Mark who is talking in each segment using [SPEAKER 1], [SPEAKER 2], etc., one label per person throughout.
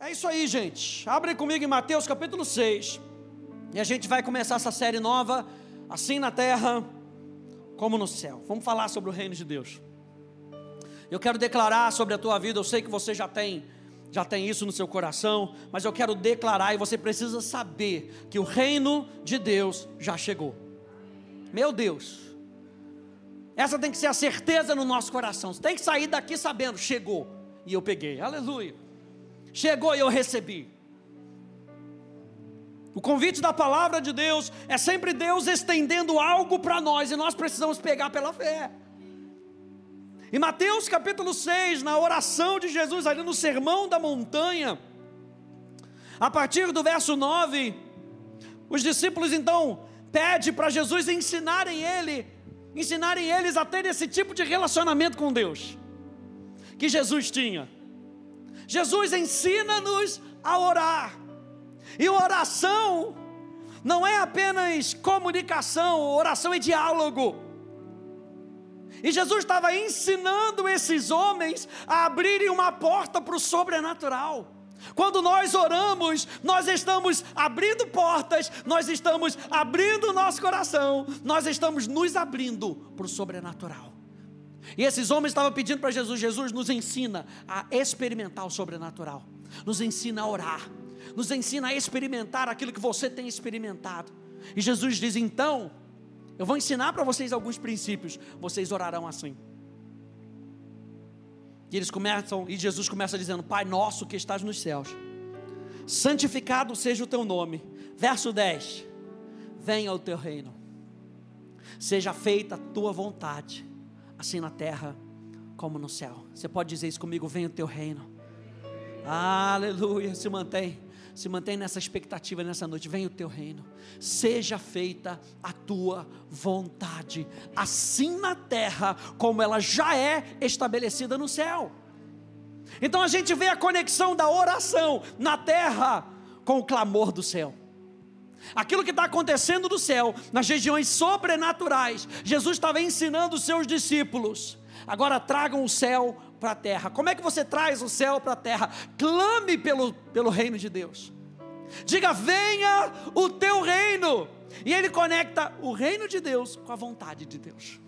[SPEAKER 1] É isso aí, gente. Abre comigo em Mateus capítulo 6. E a gente vai começar essa série nova, assim na terra como no céu. Vamos falar sobre o reino de Deus. Eu quero declarar sobre a tua vida, eu sei que você já tem já tem isso no seu coração, mas eu quero declarar e você precisa saber que o reino de Deus já chegou. Meu Deus. Essa tem que ser a certeza no nosso coração. Você tem que sair daqui sabendo, chegou e eu peguei. Aleluia. Chegou e eu recebi. O convite da palavra de Deus é sempre Deus estendendo algo para nós e nós precisamos pegar pela fé. Em Mateus capítulo 6, na oração de Jesus, ali no Sermão da Montanha, a partir do verso 9, os discípulos então pedem para Jesus ensinarem ele, ensinarem eles a ter esse tipo de relacionamento com Deus que Jesus tinha. Jesus ensina-nos a orar. E oração não é apenas comunicação, oração é diálogo. E Jesus estava ensinando esses homens a abrirem uma porta para o sobrenatural. Quando nós oramos, nós estamos abrindo portas, nós estamos abrindo o nosso coração, nós estamos nos abrindo para o sobrenatural. E esses homens estavam pedindo para Jesus: Jesus nos ensina a experimentar o sobrenatural, nos ensina a orar, nos ensina a experimentar aquilo que você tem experimentado. E Jesus diz: então, eu vou ensinar para vocês alguns princípios, vocês orarão assim. E eles começam, e Jesus começa dizendo: Pai nosso que estás nos céus, santificado seja o teu nome. Verso 10: Venha o teu reino, seja feita a tua vontade assim na terra como no céu. Você pode dizer isso comigo? Venha o teu reino. Aleluia. Se mantém. Se mantém nessa expectativa nessa noite. Venha o teu reino. Seja feita a tua vontade, assim na terra como ela já é estabelecida no céu. Então a gente vê a conexão da oração na terra com o clamor do céu. Aquilo que está acontecendo no céu, nas regiões sobrenaturais, Jesus estava ensinando os seus discípulos. Agora tragam o céu para a terra. Como é que você traz o céu para a terra? Clame pelo, pelo reino de Deus. Diga: venha o teu reino. E ele conecta o reino de Deus com a vontade de Deus.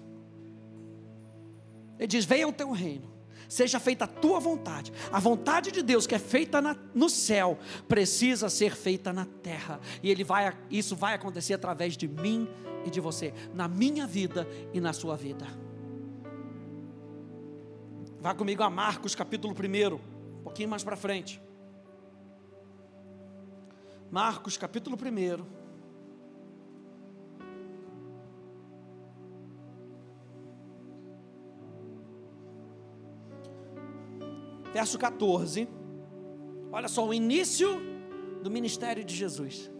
[SPEAKER 1] Ele diz: venha o teu reino seja feita a tua vontade. A vontade de Deus que é feita na, no céu precisa ser feita na terra. E ele vai, isso vai acontecer através de mim e de você, na minha vida e na sua vida. Vá comigo a Marcos capítulo 1, um pouquinho mais para frente. Marcos capítulo 1. Verso 14. Olha só, o início do ministério de Jesus.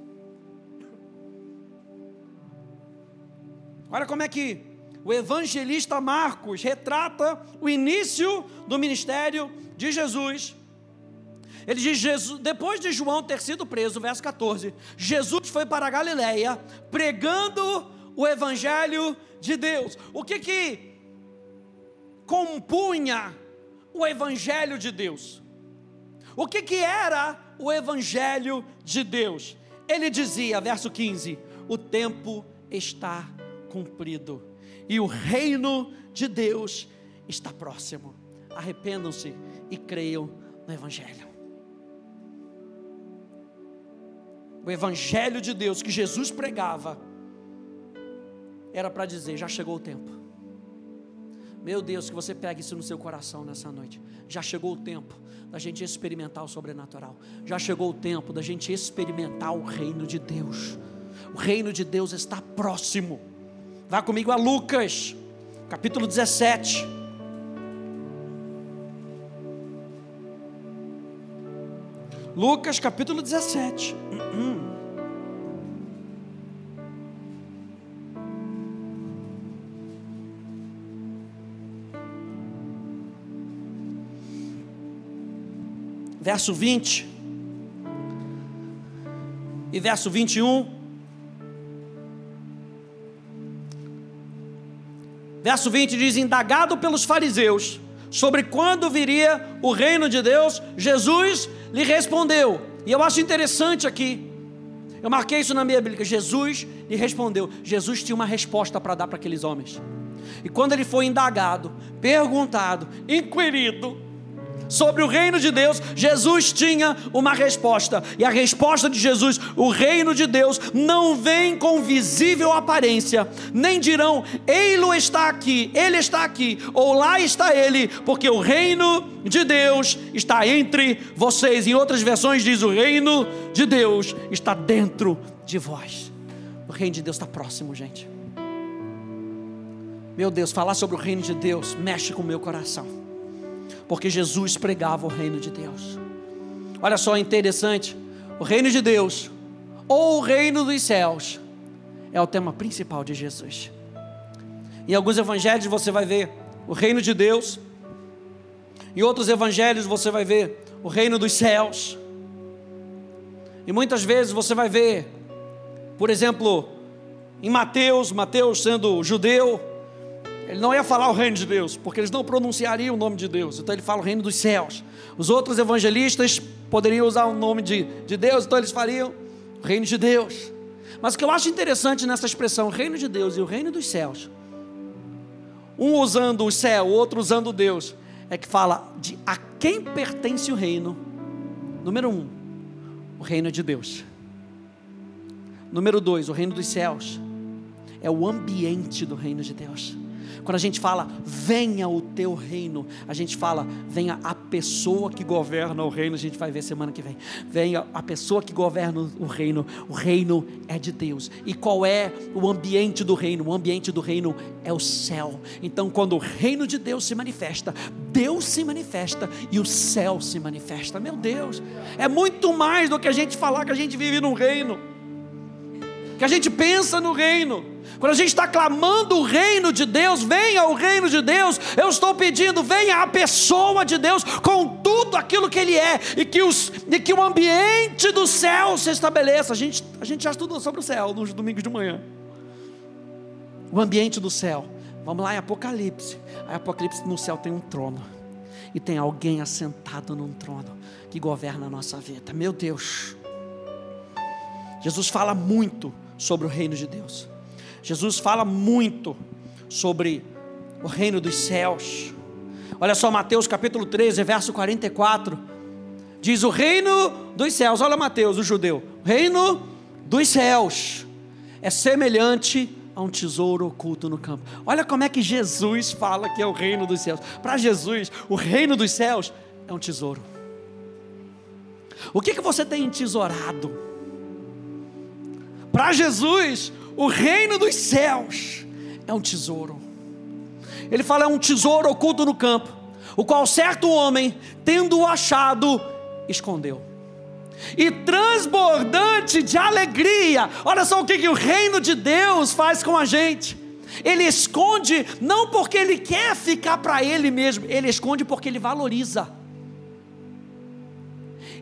[SPEAKER 1] Olha como é que o evangelista Marcos retrata o início do ministério de Jesus. Ele diz: Jesus, depois de João ter sido preso, verso 14, Jesus foi para a Galiléia pregando o evangelho de Deus. O que que compunha o Evangelho de Deus. O que, que era o Evangelho de Deus? Ele dizia, verso 15: O tempo está cumprido e o reino de Deus está próximo. Arrependam-se e creiam no Evangelho. O Evangelho de Deus que Jesus pregava era para dizer: já chegou o tempo. Meu Deus, que você pegue isso no seu coração nessa noite. Já chegou o tempo da gente experimentar o sobrenatural. Já chegou o tempo da gente experimentar o reino de Deus. O reino de Deus está próximo. Vá comigo a Lucas, capítulo 17. Lucas capítulo 17. verso 20 e verso 21. Verso 20 diz: Indagado pelos fariseus sobre quando viria o reino de Deus, Jesus lhe respondeu, e eu acho interessante aqui, eu marquei isso na minha Bíblia, Jesus lhe respondeu. Jesus tinha uma resposta para dar para aqueles homens. E quando ele foi indagado, perguntado, inquirido, sobre o reino de Deus, Jesus tinha uma resposta. E a resposta de Jesus, o reino de Deus, não vem com visível aparência, nem dirão, ei-lo está aqui, ele está aqui, ou lá está ele, porque o reino de Deus está entre vocês. Em outras versões diz: o reino de Deus está dentro de vós. O reino de Deus está próximo, gente. Meu Deus, falar sobre o reino de Deus mexe com o meu coração porque Jesus pregava o reino de Deus. Olha só interessante, o reino de Deus ou o reino dos céus é o tema principal de Jesus. Em alguns evangelhos você vai ver o reino de Deus, em outros evangelhos você vai ver o reino dos céus. E muitas vezes você vai ver, por exemplo, em Mateus, Mateus sendo judeu, ele não ia falar o reino de Deus, porque eles não pronunciariam o nome de Deus. Então ele fala o reino dos céus. Os outros evangelistas poderiam usar o nome de, de Deus, então eles fariam o reino de Deus. Mas o que eu acho interessante nessa expressão, reino de Deus e o reino dos céus, um usando o céu, o outro usando Deus, é que fala de a quem pertence o reino. Número um, o reino de Deus. Número dois, o reino dos céus. É o ambiente do reino de Deus. Quando a gente fala, venha o teu reino, a gente fala, venha a pessoa que governa o reino, a gente vai ver semana que vem. Venha a pessoa que governa o reino, o reino é de Deus. E qual é o ambiente do reino? O ambiente do reino é o céu. Então, quando o reino de Deus se manifesta, Deus se manifesta e o céu se manifesta. Meu Deus, é muito mais do que a gente falar que a gente vive num reino, que a gente pensa no reino. Quando a gente está clamando o reino de Deus, venha o reino de Deus, eu estou pedindo, venha a pessoa de Deus com tudo aquilo que Ele é, e que, os, e que o ambiente do céu se estabeleça. A gente, a gente já estudou sobre o céu nos domingos de manhã. O ambiente do céu. Vamos lá em Apocalipse. Aí Apocalipse no céu tem um trono. E tem alguém assentado num trono que governa a nossa vida. Meu Deus. Jesus fala muito sobre o reino de Deus. Jesus fala muito sobre o reino dos céus. Olha só, Mateus capítulo 13, verso 44. Diz o reino dos céus. Olha Mateus, o judeu. O reino dos céus é semelhante a um tesouro oculto no campo. Olha como é que Jesus fala que é o reino dos céus. Para Jesus, o reino dos céus é um tesouro. O que, que você tem entesourado? Para Jesus, o reino dos céus é um tesouro. Ele fala: é um tesouro oculto no campo, o qual certo homem, tendo-o achado, escondeu. E transbordante de alegria, olha só o que, que o reino de Deus faz com a gente. Ele esconde não porque ele quer ficar para ele mesmo, ele esconde porque ele valoriza.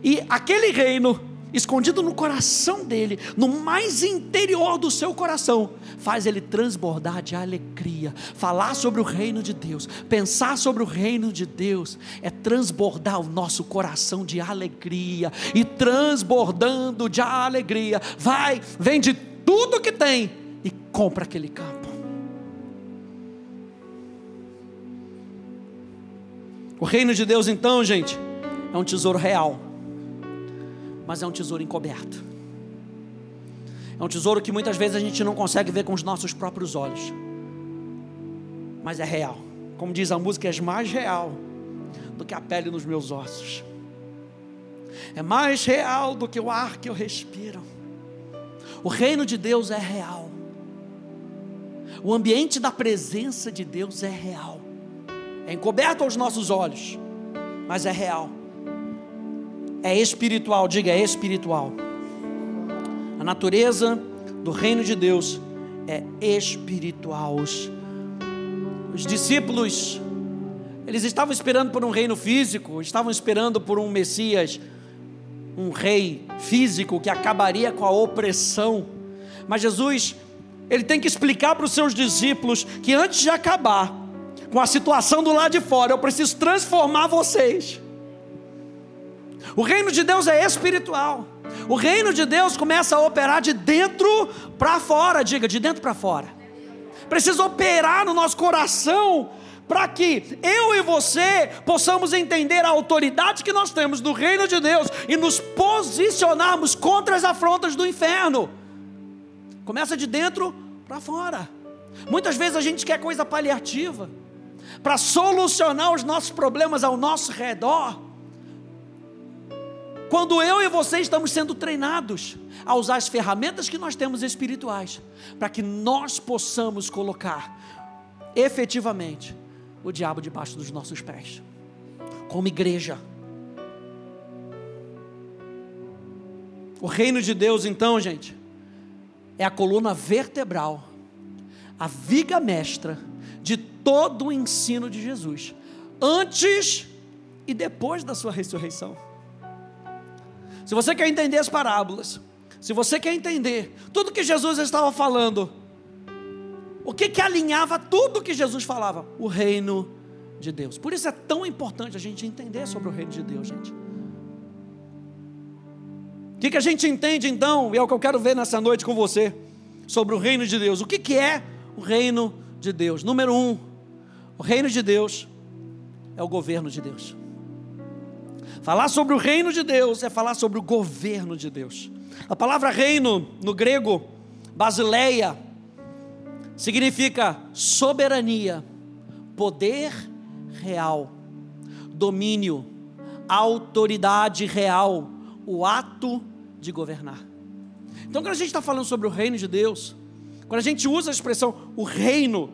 [SPEAKER 1] E aquele reino escondido no coração dele, no mais interior do seu coração, faz ele transbordar de alegria. Falar sobre o reino de Deus, pensar sobre o reino de Deus, é transbordar o nosso coração de alegria, e transbordando de alegria, vai, vende tudo que tem e compra aquele campo. O reino de Deus, então, gente, é um tesouro real mas é um tesouro encoberto. É um tesouro que muitas vezes a gente não consegue ver com os nossos próprios olhos, mas é real. Como diz a música, é mais real do que a pele nos meus ossos, é mais real do que o ar que eu respiro. O reino de Deus é real, o ambiente da presença de Deus é real, é encoberto aos nossos olhos, mas é real é espiritual, diga é espiritual. A natureza do reino de Deus é espiritual. Os, os discípulos, eles estavam esperando por um reino físico, estavam esperando por um Messias, um rei físico que acabaria com a opressão. Mas Jesus, ele tem que explicar para os seus discípulos que antes de acabar com a situação do lado de fora, eu preciso transformar vocês. O reino de Deus é espiritual. O reino de Deus começa a operar de dentro para fora, diga, de dentro para fora. Precisa operar no nosso coração para que eu e você possamos entender a autoridade que nós temos do reino de Deus e nos posicionarmos contra as afrontas do inferno. Começa de dentro para fora. Muitas vezes a gente quer coisa paliativa para solucionar os nossos problemas ao nosso redor. Quando eu e você estamos sendo treinados a usar as ferramentas que nós temos espirituais, para que nós possamos colocar efetivamente o diabo debaixo dos nossos pés, como igreja. O reino de Deus, então, gente, é a coluna vertebral, a viga mestra de todo o ensino de Jesus, antes e depois da sua ressurreição. Se você quer entender as parábolas, se você quer entender tudo que Jesus estava falando, o que, que alinhava tudo que Jesus falava? O reino de Deus. Por isso é tão importante a gente entender sobre o reino de Deus, gente. O que, que a gente entende então, e é o que eu quero ver nessa noite com você, sobre o reino de Deus. O que, que é o reino de Deus? Número um, o reino de Deus é o governo de Deus. Falar sobre o reino de Deus é falar sobre o governo de Deus. A palavra reino, no grego, basileia, significa soberania, poder real, domínio, autoridade real, o ato de governar. Então, quando a gente está falando sobre o reino de Deus, quando a gente usa a expressão o reino,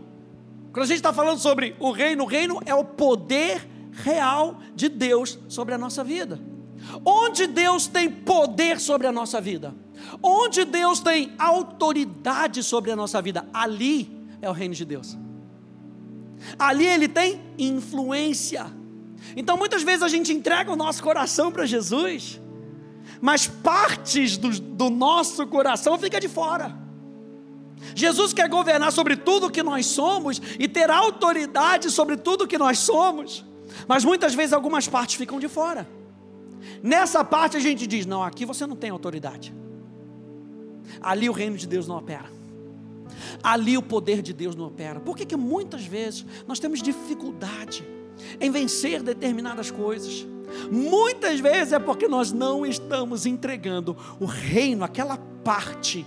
[SPEAKER 1] quando a gente está falando sobre o reino, o reino é o poder real de Deus sobre a nossa vida. Onde Deus tem poder sobre a nossa vida, onde Deus tem autoridade sobre a nossa vida, ali é o reino de Deus. Ali ele tem influência. Então muitas vezes a gente entrega o nosso coração para Jesus, mas partes do, do nosso coração fica de fora. Jesus quer governar sobre tudo que nós somos e ter autoridade sobre tudo que nós somos, mas muitas vezes algumas partes ficam de fora. Nessa parte a gente diz: não, aqui você não tem autoridade. Ali o reino de Deus não opera. Ali o poder de Deus não opera. Por que, que muitas vezes nós temos dificuldade em vencer determinadas coisas? Muitas vezes é porque nós não estamos entregando o reino, aquela parte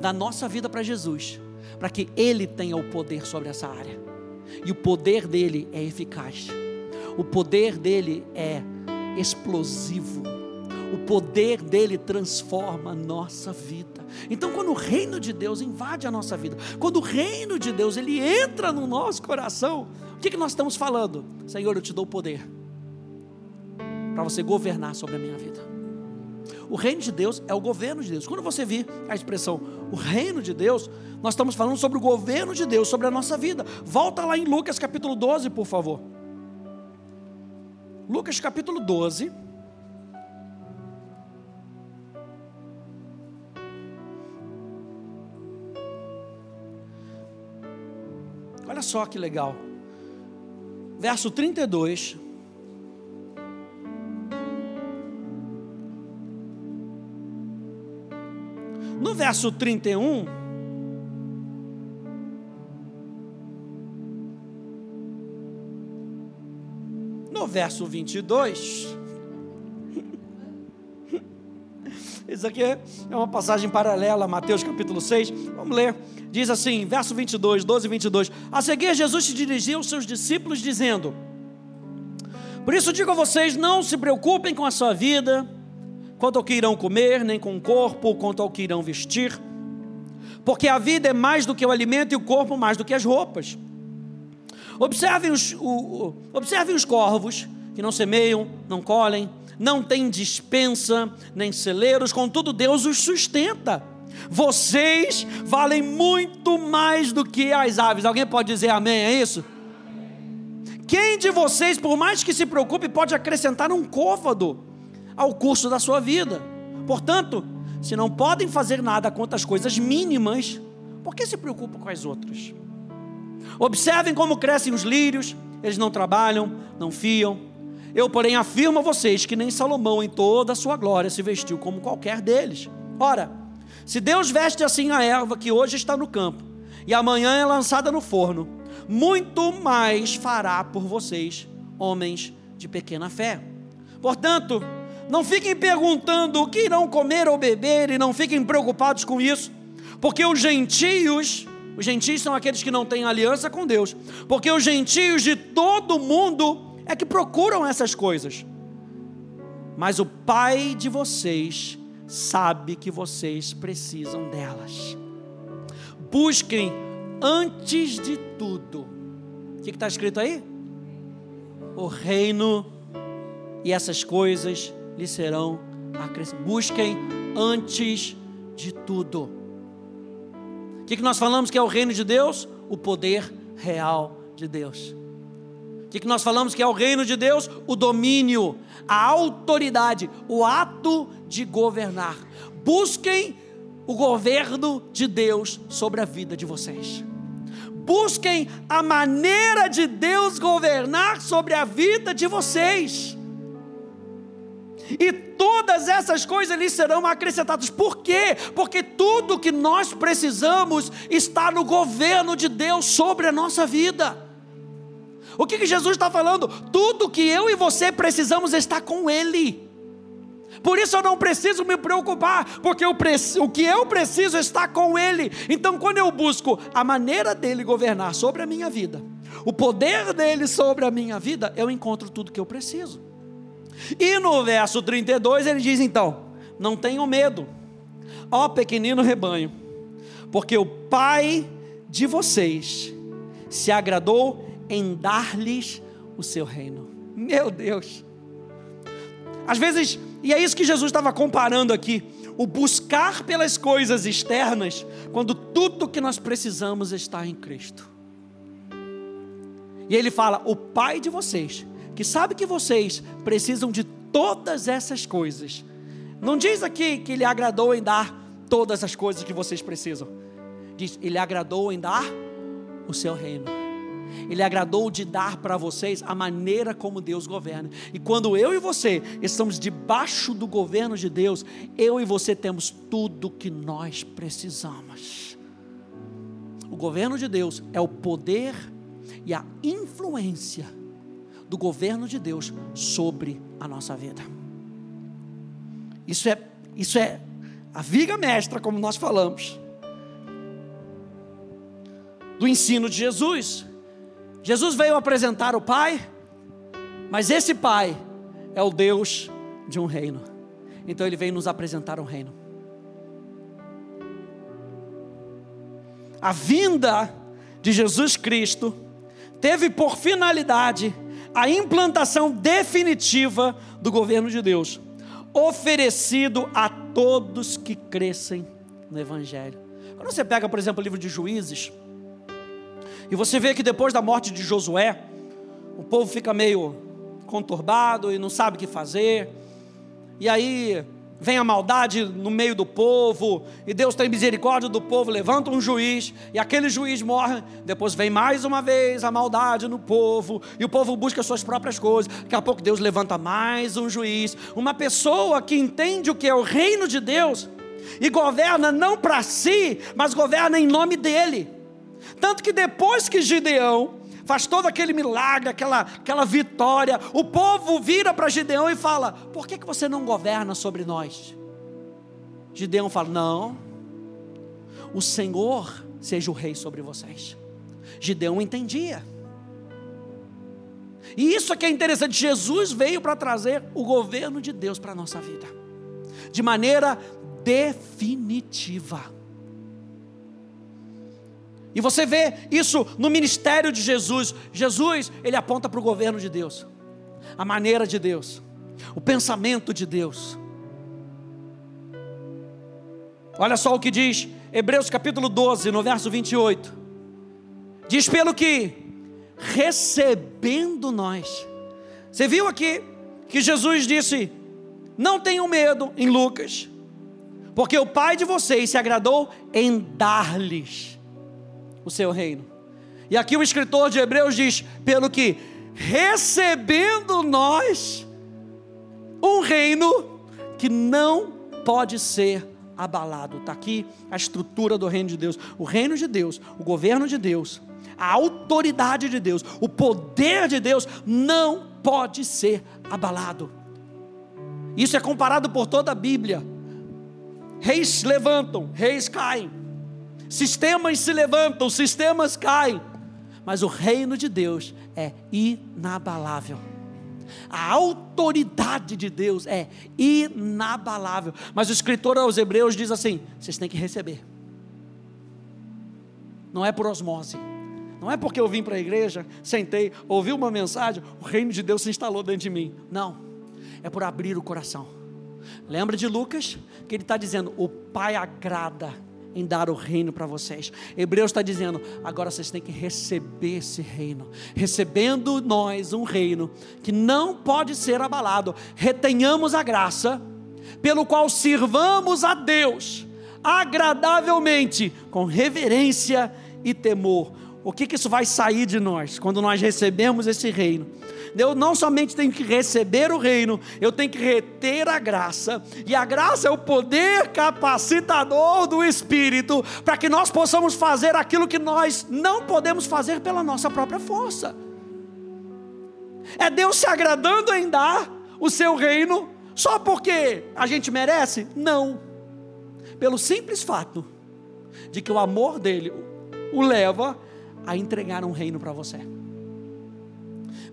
[SPEAKER 1] da nossa vida para Jesus, para que Ele tenha o poder sobre essa área. E o poder dele é eficaz, o poder dele é explosivo, o poder dele transforma a nossa vida. Então, quando o reino de Deus invade a nossa vida, quando o reino de Deus ele entra no nosso coração, o que, que nós estamos falando? Senhor, eu te dou o poder para você governar sobre a minha vida. O reino de Deus é o governo de Deus. Quando você vir a expressão o reino de Deus, nós estamos falando sobre o governo de Deus sobre a nossa vida. Volta lá em Lucas capítulo 12, por favor. Lucas capítulo 12. Olha só que legal. Verso 32. No verso 31, verso 22, isso aqui é uma passagem paralela a Mateus capítulo 6, vamos ler. Diz assim, verso 22, 12 e 22. A seguir, Jesus se dirigiu aos seus discípulos, dizendo: Por isso digo a vocês: não se preocupem com a sua vida quanto ao que irão comer, nem com o corpo, quanto ao que irão vestir. Porque a vida é mais do que o alimento e o corpo mais do que as roupas. Observem os, o, observem os corvos, que não semeiam, não colhem, não têm dispensa, nem celeiros, contudo Deus os sustenta. Vocês valem muito mais do que as aves. Alguém pode dizer amém? É isso? Quem de vocês, por mais que se preocupe, pode acrescentar um côvado? ao curso da sua vida. Portanto, se não podem fazer nada quanto às coisas mínimas, por que se preocupam com as outras? Observem como crescem os lírios, eles não trabalham, não fiam. Eu, porém, afirmo a vocês que nem Salomão, em toda a sua glória, se vestiu como qualquer deles. Ora, se Deus veste assim a erva que hoje está no campo e amanhã é lançada no forno, muito mais fará por vocês, homens de pequena fé. Portanto, não fiquem perguntando o que irão comer ou beber e não fiquem preocupados com isso, porque os gentios, os gentios são aqueles que não têm aliança com Deus, porque os gentios de todo mundo é que procuram essas coisas. Mas o Pai de vocês sabe que vocês precisam delas. Busquem antes de tudo. O que está escrito aí? O reino e essas coisas lhe serão acrescentadas. Busquem antes de tudo. O que, que nós falamos que é o reino de Deus? O poder real de Deus que, que nós falamos que é o reino de Deus? O domínio, a autoridade, o ato de governar. Busquem o governo de Deus sobre a vida de vocês. Busquem a maneira de Deus governar sobre a vida de vocês. E todas essas coisas lhes serão acrescentadas. Por quê? Porque tudo que nós precisamos está no governo de Deus sobre a nossa vida. O que, que Jesus está falando? Tudo que eu e você precisamos está com Ele. Por isso eu não preciso me preocupar, porque eu o que eu preciso está com Ele. Então, quando eu busco a maneira dele governar sobre a minha vida, o poder dele sobre a minha vida, eu encontro tudo que eu preciso. E no verso 32 ele diz então: Não tenham medo, ó pequenino rebanho, porque o Pai de vocês se agradou em dar-lhes o seu reino. Meu Deus. Às vezes, e é isso que Jesus estava comparando aqui, o buscar pelas coisas externas, quando tudo que nós precisamos está em Cristo. E ele fala: o Pai de vocês, que sabe que vocês precisam de todas essas coisas, não diz aqui que ele agradou em dar todas as coisas que vocês precisam, diz, ele agradou em dar o seu reino. Ele agradou de dar para vocês a maneira como Deus governa. E quando eu e você estamos debaixo do governo de Deus, eu e você temos tudo que nós precisamos. O governo de Deus é o poder e a influência do governo de Deus sobre a nossa vida. Isso é, isso é a viga mestra, como nós falamos, do ensino de Jesus. Jesus veio apresentar o Pai, mas esse Pai é o Deus de um reino. Então ele veio nos apresentar um reino. A vinda de Jesus Cristo teve por finalidade a implantação definitiva do governo de Deus, oferecido a todos que crescem no Evangelho. Quando você pega, por exemplo, o livro de Juízes, e você vê que depois da morte de Josué, o povo fica meio conturbado e não sabe o que fazer. E aí vem a maldade no meio do povo, e Deus tem misericórdia do povo, levanta um juiz, e aquele juiz morre. Depois vem mais uma vez a maldade no povo, e o povo busca suas próprias coisas. Daqui a pouco Deus levanta mais um juiz, uma pessoa que entende o que é o reino de Deus e governa não para si, mas governa em nome dele. Tanto que depois que Gideão faz todo aquele milagre, aquela, aquela vitória, o povo vira para Gideão e fala: Por que, que você não governa sobre nós? Gideão fala: Não, o Senhor seja o rei sobre vocês. Gideão entendia. E isso é que é interessante. Jesus veio para trazer o governo de Deus para a nossa vida, de maneira definitiva. E você vê isso no ministério de Jesus. Jesus, ele aponta para o governo de Deus, a maneira de Deus, o pensamento de Deus. Olha só o que diz Hebreus capítulo 12, no verso 28. Diz: pelo que recebendo nós. Você viu aqui que Jesus disse: Não tenham medo, em Lucas, porque o Pai de vocês se agradou em dar-lhes o seu reino. E aqui o escritor de Hebreus diz: pelo que recebendo nós um reino que não pode ser abalado. Está aqui a estrutura do reino de Deus. O reino de Deus, o governo de Deus, a autoridade de Deus, o poder de Deus não pode ser abalado. Isso é comparado por toda a Bíblia. Reis levantam, reis caem. Sistemas se levantam, sistemas caem. Mas o reino de Deus é inabalável. A autoridade de Deus é inabalável. Mas o escritor aos Hebreus diz assim: vocês têm que receber. Não é por osmose. Não é porque eu vim para a igreja, sentei, ouvi uma mensagem, o reino de Deus se instalou dentro de mim. Não. É por abrir o coração. Lembra de Lucas? Que ele está dizendo: o Pai agrada em dar o reino para vocês. Hebreus está dizendo: agora vocês têm que receber esse reino, recebendo nós um reino que não pode ser abalado. Retenhamos a graça, pelo qual sirvamos a Deus agradavelmente, com reverência e temor. O que, que isso vai sair de nós quando nós recebemos esse reino? eu não somente tenho que receber o reino, eu tenho que reter a graça, e a graça é o poder capacitador do Espírito, para que nós possamos fazer aquilo que nós não podemos fazer pela nossa própria força. É Deus se agradando em dar o seu reino, só porque a gente merece? Não. Pelo simples fato de que o amor dele o leva a entregar um reino para você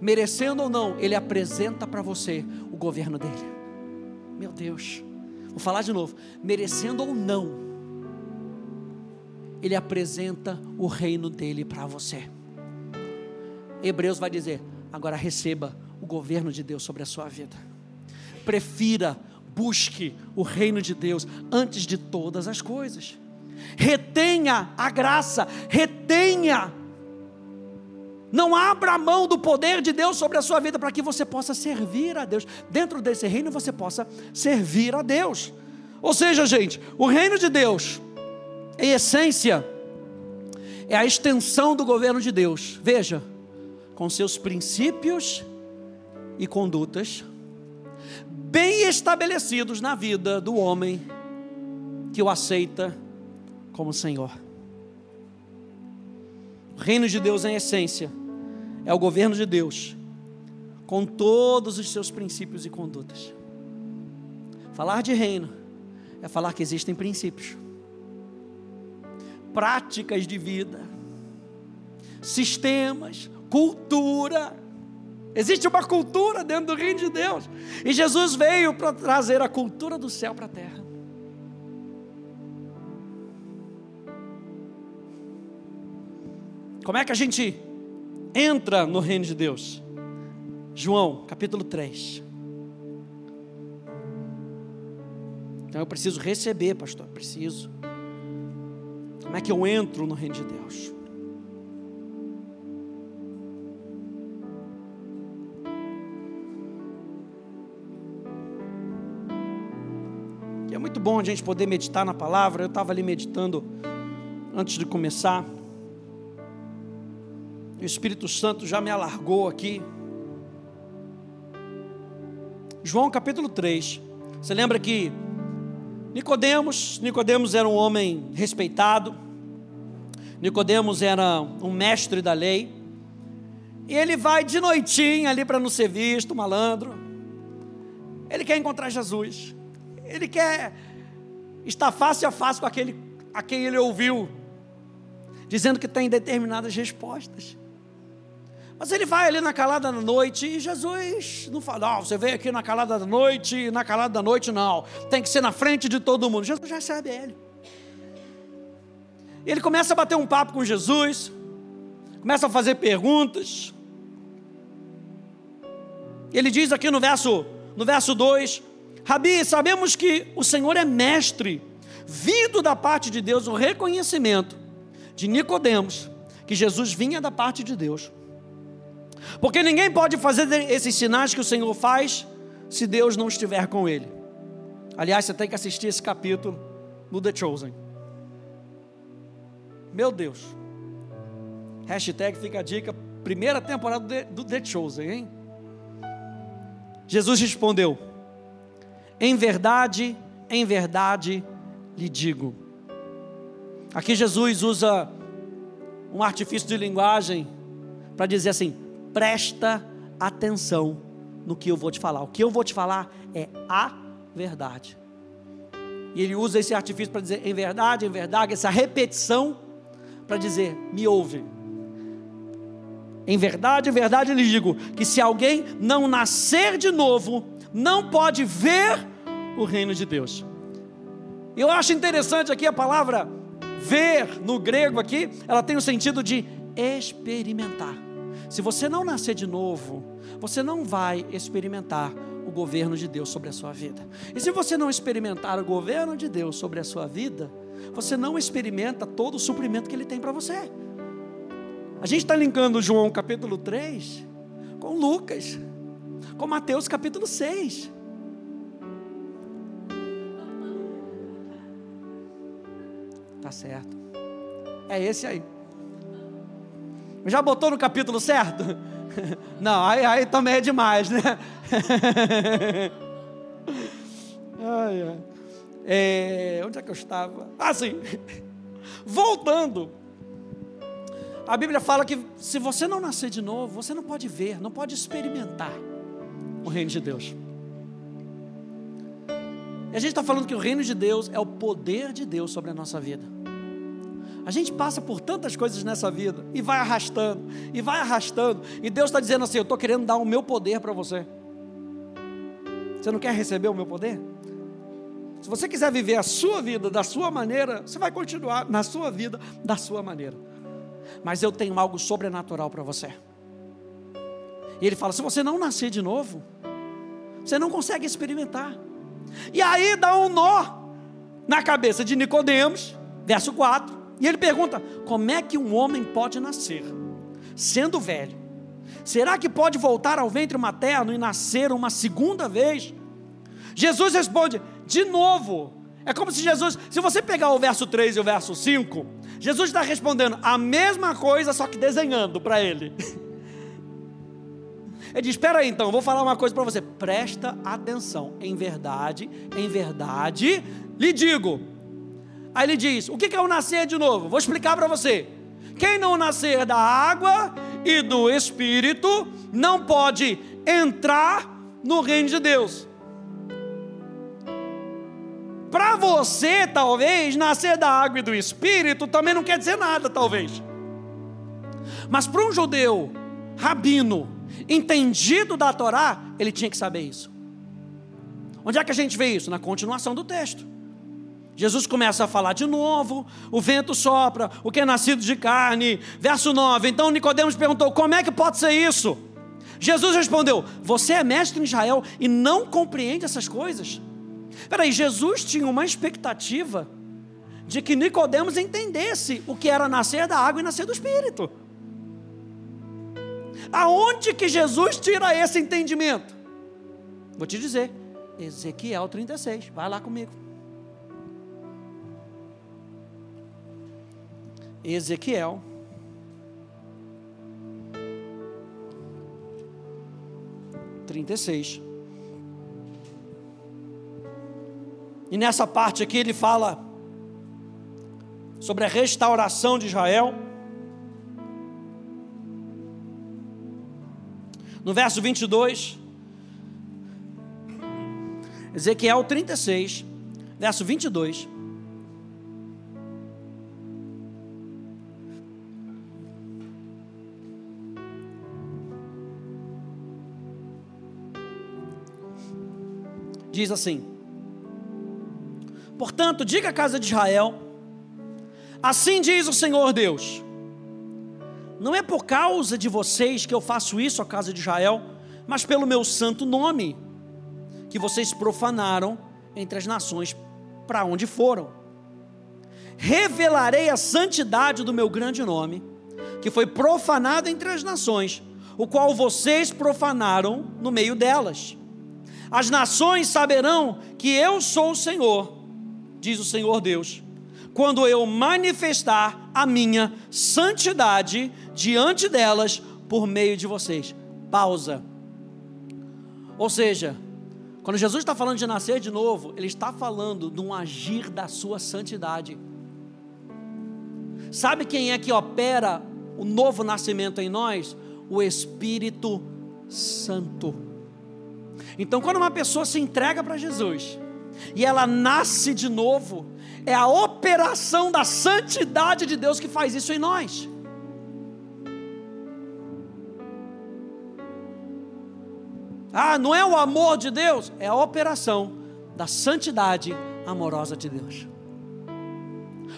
[SPEAKER 1] merecendo ou não, Ele apresenta para você o governo dele. Meu Deus, vou falar de novo: merecendo ou não, Ele apresenta o reino dele para você. Hebreus vai dizer: agora receba o governo de Deus sobre a sua vida. Prefira, busque o reino de Deus antes de todas as coisas. Retenha a graça, retenha não abra mão do poder de Deus sobre a sua vida para que você possa servir a Deus. Dentro desse reino você possa servir a Deus. Ou seja, gente, o reino de Deus, em essência, é a extensão do governo de Deus. Veja, com seus princípios e condutas bem estabelecidos na vida do homem que o aceita como Senhor. Reino de Deus, em essência, é o governo de Deus, com todos os seus princípios e condutas. Falar de reino é falar que existem princípios, práticas de vida, sistemas, cultura. Existe uma cultura dentro do reino de Deus. E Jesus veio para trazer a cultura do céu para a terra. Como é que a gente entra no reino de Deus. João, capítulo 3. Então eu preciso receber, pastor, preciso. Como é que eu entro no reino de Deus? E é muito bom a gente poder meditar na palavra. Eu estava ali meditando antes de começar. O Espírito Santo já me alargou aqui. João capítulo 3. Você lembra que Nicodemos, Nicodemos era um homem respeitado. Nicodemos era um mestre da lei. E ele vai de noitinho ali para não ser visto, malandro. Ele quer encontrar Jesus. Ele quer estar face a face com aquele a quem ele ouviu, dizendo que tem determinadas respostas. Mas ele vai ali na calada da noite e Jesus não fala, não, você veio aqui na calada da noite na calada da noite não, tem que ser na frente de todo mundo. Jesus já recebe ele. Ele começa a bater um papo com Jesus, começa a fazer perguntas. Ele diz aqui no verso, no verso 2: Rabi, sabemos que o Senhor é mestre, vindo da parte de Deus o reconhecimento de Nicodemos, que Jesus vinha da parte de Deus. Porque ninguém pode fazer esses sinais que o Senhor faz se Deus não estiver com ele. Aliás, você tem que assistir esse capítulo no The Chosen. Meu Deus. Hashtag fica a dica primeira temporada do The Chosen, hein? Jesus respondeu: Em verdade, em verdade lhe digo. Aqui Jesus usa um artifício de linguagem para dizer assim: presta atenção no que eu vou te falar. O que eu vou te falar é a verdade. E ele usa esse artifício para dizer em verdade, em verdade, essa repetição para dizer: me ouve. Em verdade, em verdade lhe digo que se alguém não nascer de novo, não pode ver o reino de Deus. Eu acho interessante aqui a palavra ver no grego aqui, ela tem o sentido de experimentar. Se você não nascer de novo, você não vai experimentar o governo de Deus sobre a sua vida. E se você não experimentar o governo de Deus sobre a sua vida, você não experimenta todo o suprimento que Ele tem para você. A gente está linkando João capítulo 3 com Lucas, com Mateus capítulo 6. Tá certo. É esse aí. Já botou no capítulo certo? Não, aí, aí também é demais, né? ai, ai. É, onde é que eu estava? Ah, sim. Voltando. A Bíblia fala que se você não nascer de novo, você não pode ver, não pode experimentar o reino de Deus. E a gente está falando que o reino de Deus é o poder de Deus sobre a nossa vida. A gente passa por tantas coisas nessa vida e vai arrastando, e vai arrastando, e Deus está dizendo assim: Eu estou querendo dar o meu poder para você. Você não quer receber o meu poder? Se você quiser viver a sua vida da sua maneira, você vai continuar na sua vida da sua maneira. Mas eu tenho algo sobrenatural para você. E ele fala: se você não nascer de novo, você não consegue experimentar. E aí dá um nó na cabeça de Nicodemos, verso 4. E ele pergunta: como é que um homem pode nascer, sendo velho? Será que pode voltar ao ventre materno e nascer uma segunda vez? Jesus responde: de novo. É como se Jesus, se você pegar o verso 3 e o verso 5, Jesus está respondendo a mesma coisa, só que desenhando para ele. Ele diz: Espera aí, então, vou falar uma coisa para você. Presta atenção. Em verdade, em verdade, lhe digo. Aí ele diz: O que é o nascer de novo? Vou explicar para você. Quem não nascer da água e do espírito não pode entrar no reino de Deus. Para você, talvez, nascer da água e do espírito também não quer dizer nada, talvez. Mas para um judeu, rabino, entendido da Torá, ele tinha que saber isso. Onde é que a gente vê isso? Na continuação do texto. Jesus começa a falar de novo, o vento sopra, o que é nascido de carne. Verso 9. Então Nicodemos perguntou: "Como é que pode ser isso?" Jesus respondeu: "Você é mestre em Israel e não compreende essas coisas?" Peraí, Jesus tinha uma expectativa de que Nicodemos entendesse o que era nascer da água e nascer do Espírito. Aonde que Jesus tira esse entendimento? Vou te dizer, Ezequiel 36, vai lá comigo. Ezequiel. Trinta e seis. E nessa parte aqui ele fala sobre a restauração de Israel. No verso 22, Ezequiel 36, verso 22. Diz assim: Portanto, diga à casa de Israel: Assim diz o Senhor Deus: Não é por causa de vocês que eu faço isso à casa de Israel, mas pelo meu santo nome, que vocês profanaram entre as nações para onde foram. Revelarei a santidade do meu grande nome, que foi profanado entre as nações, o qual vocês profanaram no meio delas. As nações saberão que eu sou o Senhor diz o Senhor Deus, quando eu manifestar a minha santidade diante delas por meio de vocês. Pausa. Ou seja, quando Jesus está falando de nascer de novo, ele está falando de um agir da sua santidade. Sabe quem é que opera o novo nascimento em nós? O Espírito Santo. Então, quando uma pessoa se entrega para Jesus e ela nasce de novo, é a operação da santidade de Deus que faz isso em nós. Ah, não é o amor de Deus, é a operação da santidade amorosa de Deus.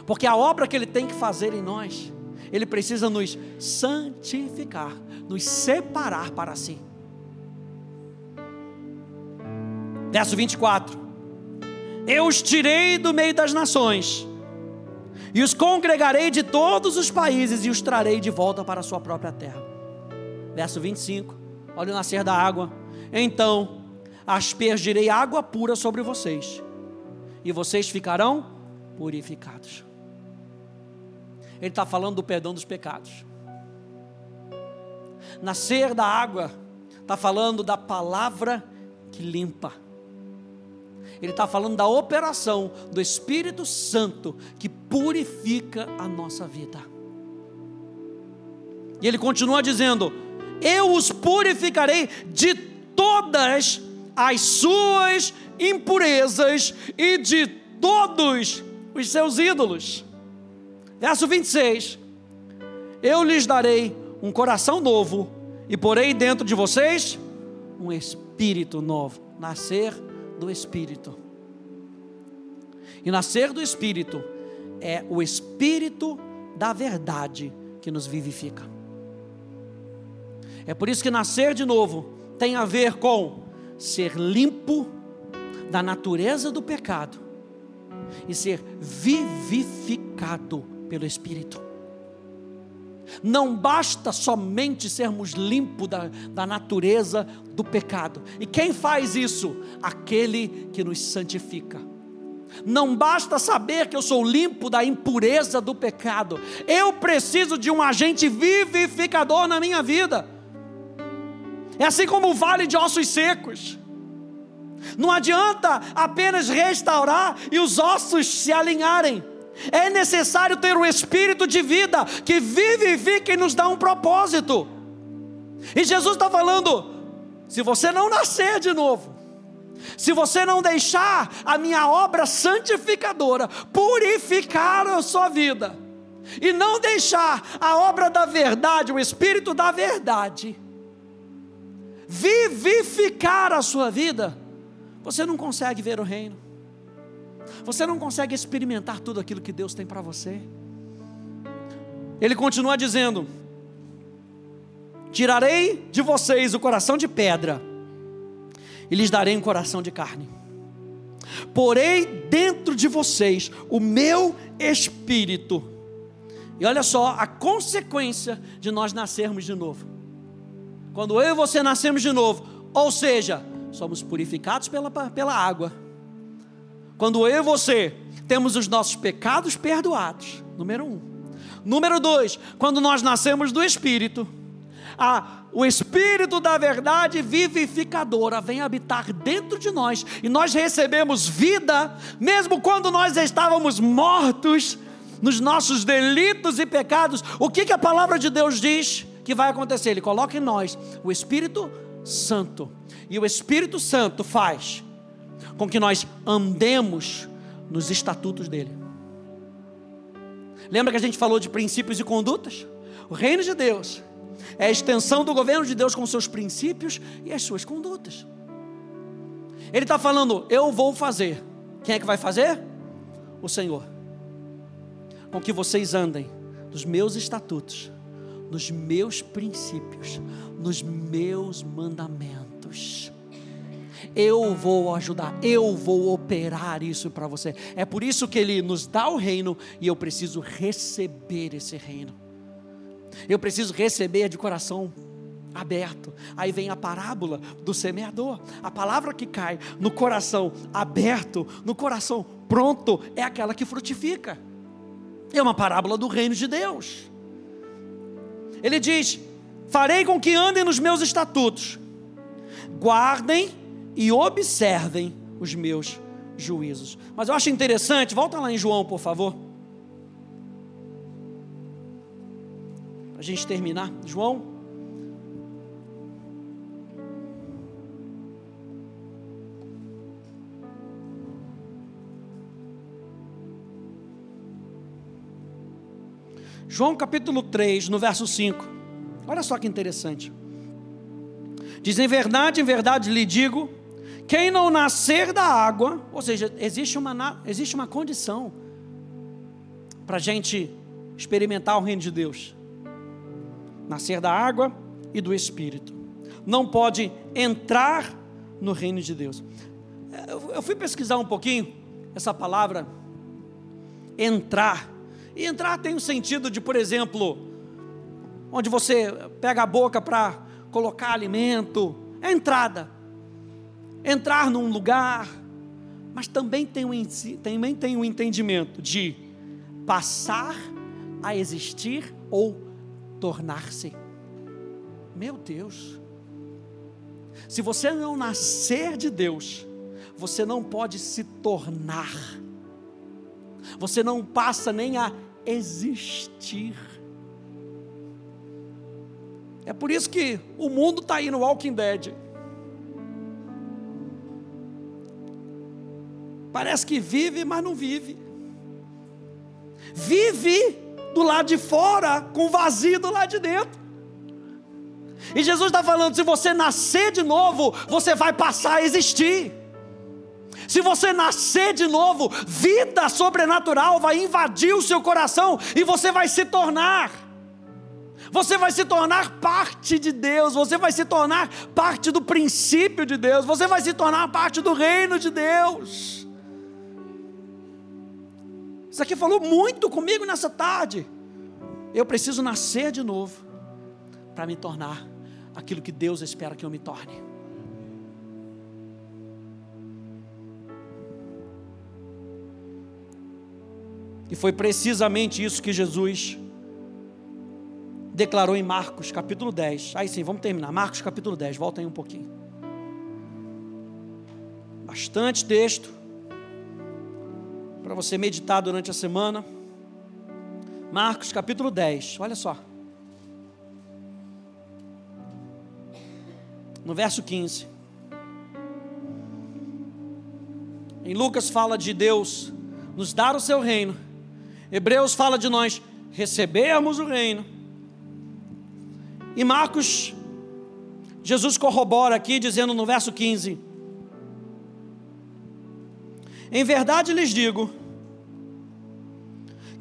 [SPEAKER 1] Porque a obra que Ele tem que fazer em nós, Ele precisa nos santificar, nos separar para si. Verso 24: Eu os tirei do meio das nações, e os congregarei de todos os países, e os trarei de volta para a sua própria terra. Verso 25: Olha o nascer da água então aspergirei água pura sobre vocês, e vocês ficarão purificados. Ele está falando do perdão dos pecados. Nascer da água está falando da palavra que limpa. Ele está falando da operação do Espírito Santo que purifica a nossa vida. E ele continua dizendo: Eu os purificarei de todas as suas impurezas e de todos os seus ídolos. Verso 26: Eu lhes darei um coração novo e porei dentro de vocês um espírito novo. Nascer do espírito. E nascer do espírito é o espírito da verdade que nos vivifica. É por isso que nascer de novo tem a ver com ser limpo da natureza do pecado e ser vivificado pelo Espírito. Não basta somente sermos limpos da, da natureza do pecado. E quem faz isso? Aquele que nos santifica. Não basta saber que eu sou limpo da impureza do pecado. Eu preciso de um agente vivificador na minha vida. É assim como o vale de ossos secos. Não adianta apenas restaurar e os ossos se alinharem. É necessário ter um espírito de vida que vivifica e nos dá um propósito. E Jesus está falando: se você não nascer de novo, se você não deixar a minha obra santificadora purificar a sua vida, e não deixar a obra da verdade, o Espírito da verdade, vivificar a sua vida, você não consegue ver o reino. Você não consegue experimentar tudo aquilo que Deus tem para você. Ele continua dizendo: Tirarei de vocês o coração de pedra e lhes darei um coração de carne. Porei dentro de vocês o meu espírito. E olha só a consequência de nós nascermos de novo. Quando eu e você nascemos de novo, ou seja, somos purificados pela, pela água. Quando eu e você temos os nossos pecados perdoados, número um. Número dois, quando nós nascemos do Espírito, a, o Espírito da verdade vivificadora vem habitar dentro de nós e nós recebemos vida, mesmo quando nós estávamos mortos nos nossos delitos e pecados. O que, que a palavra de Deus diz? que vai acontecer? Ele coloca em nós o Espírito Santo. E o Espírito Santo faz com que nós andemos nos estatutos dele. Lembra que a gente falou de princípios e condutas? O reino de Deus é a extensão do governo de Deus com seus princípios e as suas condutas. Ele está falando, eu vou fazer. Quem é que vai fazer? O Senhor. Com que vocês andem nos meus estatutos nos meus princípios, nos meus mandamentos. Eu vou ajudar, eu vou operar isso para você. É por isso que Ele nos dá o reino e eu preciso receber esse reino. Eu preciso receber de coração aberto. Aí vem a parábola do semeador. A palavra que cai no coração aberto, no coração pronto, é aquela que frutifica. É uma parábola do reino de Deus. Ele diz: Farei com que andem nos meus estatutos, guardem e observem os meus juízos. Mas eu acho interessante, volta lá em João, por favor. Para a gente terminar. João. João capítulo 3, no verso 5. Olha só que interessante. Diz: Em verdade, em verdade lhe digo quem não nascer da água, ou seja, existe uma, existe uma condição para a gente experimentar o reino de Deus: nascer da água e do Espírito. Não pode entrar no reino de Deus. Eu fui pesquisar um pouquinho essa palavra entrar. E entrar tem o um sentido de, por exemplo, onde você pega a boca para colocar alimento, é entrada entrar num lugar, mas também tem um, também tem um entendimento de passar a existir ou tornar-se. Meu Deus, se você não nascer de Deus, você não pode se tornar, você não passa nem a existir. É por isso que o mundo está aí no Walking Dead. Parece que vive, mas não vive. Vive do lado de fora, com vazio do lado de dentro. E Jesus está falando: se você nascer de novo, você vai passar a existir. Se você nascer de novo, vida sobrenatural vai invadir o seu coração e você vai se tornar. Você vai se tornar parte de Deus, você vai se tornar parte do princípio de Deus, você vai se tornar parte do reino de Deus. Isso aqui falou muito comigo nessa tarde. Eu preciso nascer de novo para me tornar aquilo que Deus espera que eu me torne. E foi precisamente isso que Jesus declarou em Marcos capítulo 10. Aí sim, vamos terminar. Marcos capítulo 10, volta aí um pouquinho. Bastante texto para você meditar durante a semana. Marcos capítulo 10, olha só. No verso 15. Em Lucas fala de Deus nos dar o seu reino. Hebreus fala de nós recebermos o reino. E Marcos, Jesus corrobora aqui dizendo no verso 15: Em verdade lhes digo,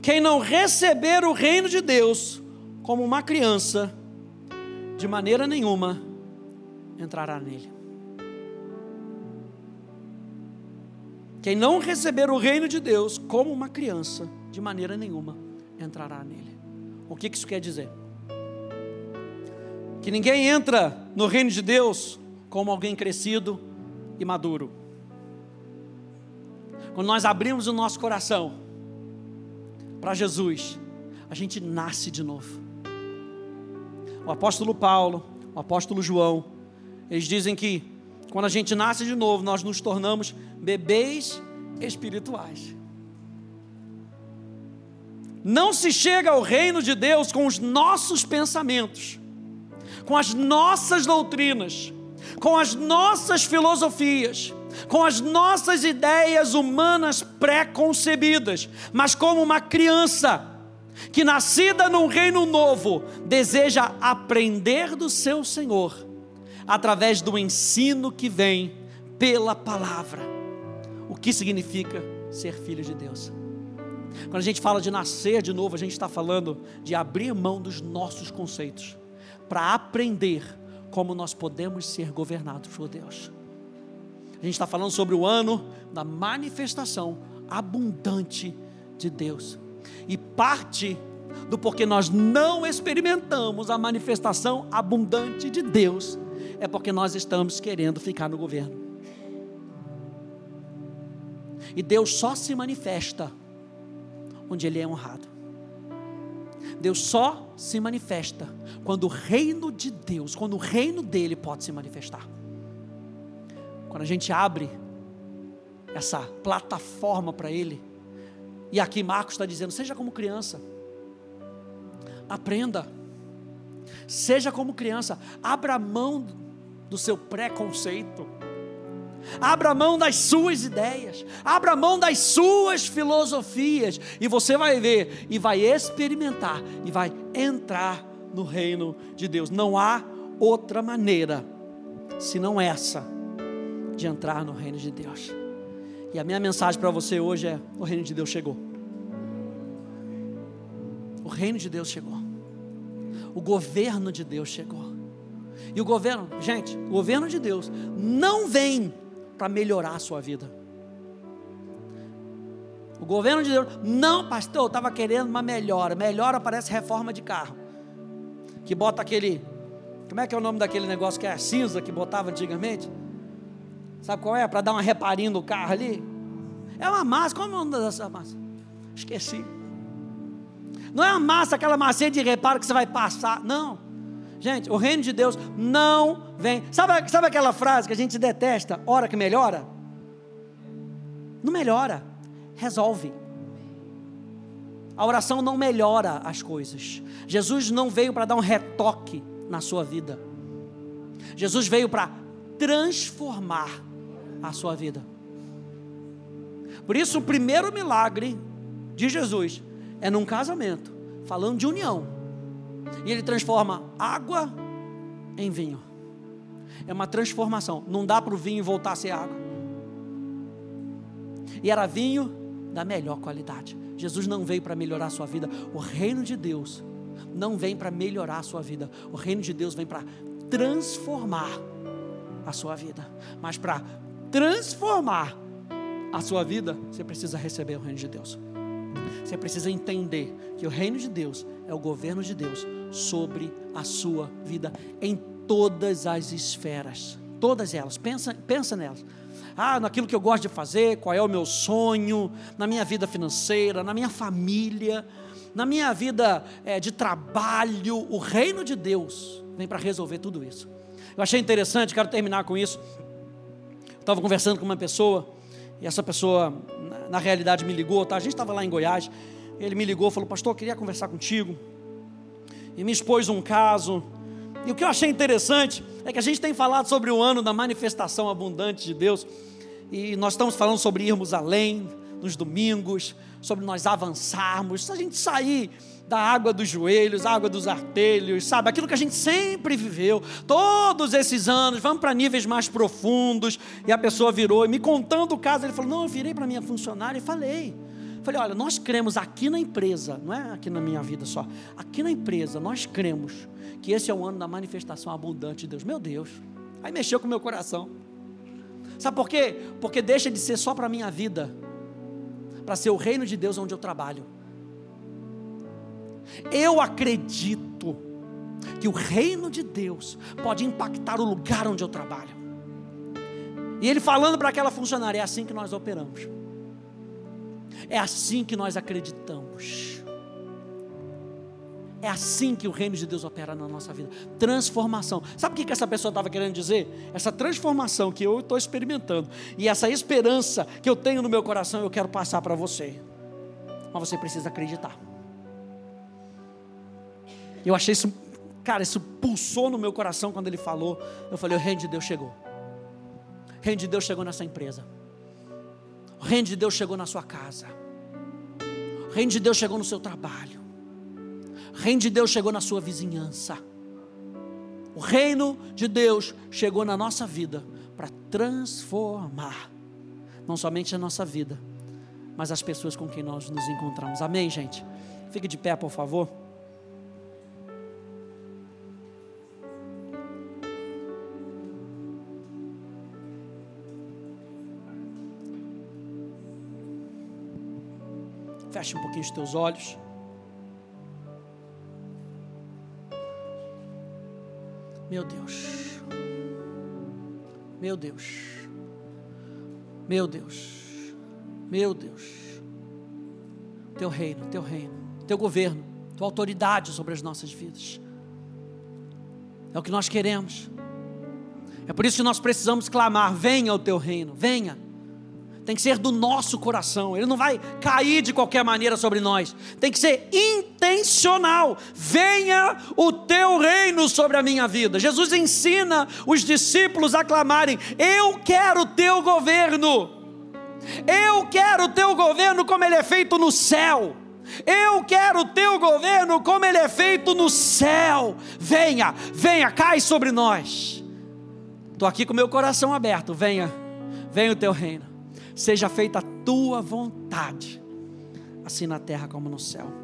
[SPEAKER 1] quem não receber o reino de Deus como uma criança, de maneira nenhuma entrará nele. Quem não receber o reino de Deus como uma criança, de maneira nenhuma entrará nele. O que isso quer dizer? Que ninguém entra no reino de Deus como alguém crescido e maduro. Quando nós abrimos o nosso coração, para Jesus, a gente nasce de novo. O apóstolo Paulo, o apóstolo João, eles dizem que quando a gente nasce de novo, nós nos tornamos bebês espirituais. Não se chega ao reino de Deus com os nossos pensamentos, com as nossas doutrinas, com as nossas filosofias, com as nossas ideias humanas pré-concebidas, mas como uma criança que, nascida num reino novo, deseja aprender do seu Senhor através do ensino que vem pela palavra. O que significa ser filho de Deus? Quando a gente fala de nascer de novo, a gente está falando de abrir mão dos nossos conceitos para aprender como nós podemos ser governados por Deus. A gente está falando sobre o ano da manifestação abundante de Deus. E parte do porquê nós não experimentamos a manifestação abundante de Deus é porque nós estamos querendo ficar no governo. E Deus só se manifesta onde Ele é honrado. Deus só se manifesta quando o reino de Deus, quando o reino dele pode se manifestar. Quando a gente abre essa plataforma para ele, e aqui Marcos está dizendo: seja como criança, aprenda, seja como criança, abra mão do seu preconceito. Abra mão das suas ideias, abra mão das suas filosofias, e você vai ver, e vai experimentar, e vai entrar no reino de Deus. Não há outra maneira, senão essa, de entrar no reino de Deus. E a minha mensagem para você hoje é: o reino de Deus chegou. O reino de Deus chegou. O governo de Deus chegou. E o governo, gente, o governo de Deus não vem para melhorar a sua vida. O governo de Deus, não, pastor, eu estava querendo uma melhora. Melhora parece reforma de carro. Que bota aquele, como é que é o nome daquele negócio que é cinza que botava antigamente? Sabe qual é? Para dar uma reparinho no carro ali. É uma massa, como é o nome dessa massa? Esqueci. Não é uma massa, aquela massinha de reparo que você vai passar. Não. Gente, o reino de Deus não vem. Sabe, sabe aquela frase que a gente detesta? Hora que melhora? Não melhora, resolve. A oração não melhora as coisas. Jesus não veio para dar um retoque na sua vida. Jesus veio para transformar a sua vida. Por isso, o primeiro milagre de Jesus é num casamento, falando de união e ele transforma água em vinho. É uma transformação. Não dá para o vinho voltar a ser água. E era vinho da melhor qualidade. Jesus não veio para melhorar a sua vida. O reino de Deus não vem para melhorar a sua vida. O reino de Deus vem para transformar a sua vida. Mas para transformar a sua vida, você precisa receber o reino de Deus. Você precisa entender que o reino de Deus é o governo de Deus sobre a sua vida em todas as esferas, todas elas. Pensa, pensa nelas. Ah, naquilo que eu gosto de fazer, qual é o meu sonho, na minha vida financeira, na minha família, na minha vida é, de trabalho, o reino de Deus vem para resolver tudo isso. Eu achei interessante, quero terminar com isso. Estava conversando com uma pessoa, e essa pessoa, na, realidade, me ligou, tá? A gente estava lá em Goiás, ele me ligou, falou, pastor, eu queria conversar contigo e me expôs um caso. E o que eu achei interessante é que a gente tem falado sobre o ano da manifestação abundante de Deus, e nós estamos falando sobre irmos além nos domingos, sobre nós avançarmos, se a gente sair da água dos joelhos, água dos artelhos, sabe? Aquilo que a gente sempre viveu, todos esses anos, vamos para níveis mais profundos. E a pessoa virou e me contando o caso, ele falou: Não, eu virei para minha funcionária e falei. Falei, olha, nós cremos aqui na empresa, não é aqui na minha vida só, aqui na empresa, nós cremos que esse é o ano da manifestação abundante de Deus. Meu Deus, aí mexeu com o meu coração. Sabe por quê? Porque deixa de ser só para a minha vida, para ser o reino de Deus onde eu trabalho. Eu acredito que o reino de Deus pode impactar o lugar onde eu trabalho. E ele falando para aquela funcionária, é assim que nós operamos. É assim que nós acreditamos. É assim que o reino de Deus opera na nossa vida. Transformação. Sabe o que, essa pessoa estava querendo dizer? Essa transformação que eu estou experimentando e essa esperança que eu tenho no meu coração, eu quero passar para você. Mas você precisa acreditar. Eu achei isso, cara, isso pulsou no meu coração quando ele falou. Eu falei: o reino de Deus chegou. O reino de Deus chegou nessa empresa. O reino de Deus chegou na sua casa. O reino de Deus chegou no seu trabalho. Reino de Deus chegou na sua vizinhança. O reino de Deus chegou na nossa vida para transformar não somente a nossa vida, mas as pessoas com quem nós nos encontramos. Amém, gente? Fique de pé, por favor. Feche um pouquinho os teus olhos. Meu Deus. Meu Deus. Meu Deus. Meu Deus. Teu reino, teu reino, teu governo, tua autoridade sobre as nossas vidas. É o que nós queremos. É por isso que nós precisamos clamar: venha o teu reino, venha. Tem que ser do nosso coração, ele não vai cair de qualquer maneira sobre nós, tem que ser intencional. Venha o teu reino sobre a minha vida. Jesus ensina os discípulos a clamarem: Eu quero o teu governo, eu quero o teu governo como ele é feito no céu. Eu quero o teu governo como ele é feito no céu. Venha, venha, cai sobre nós. Estou aqui com meu coração aberto. Venha, venha o teu reino. Seja feita a tua vontade, assim na terra como no céu.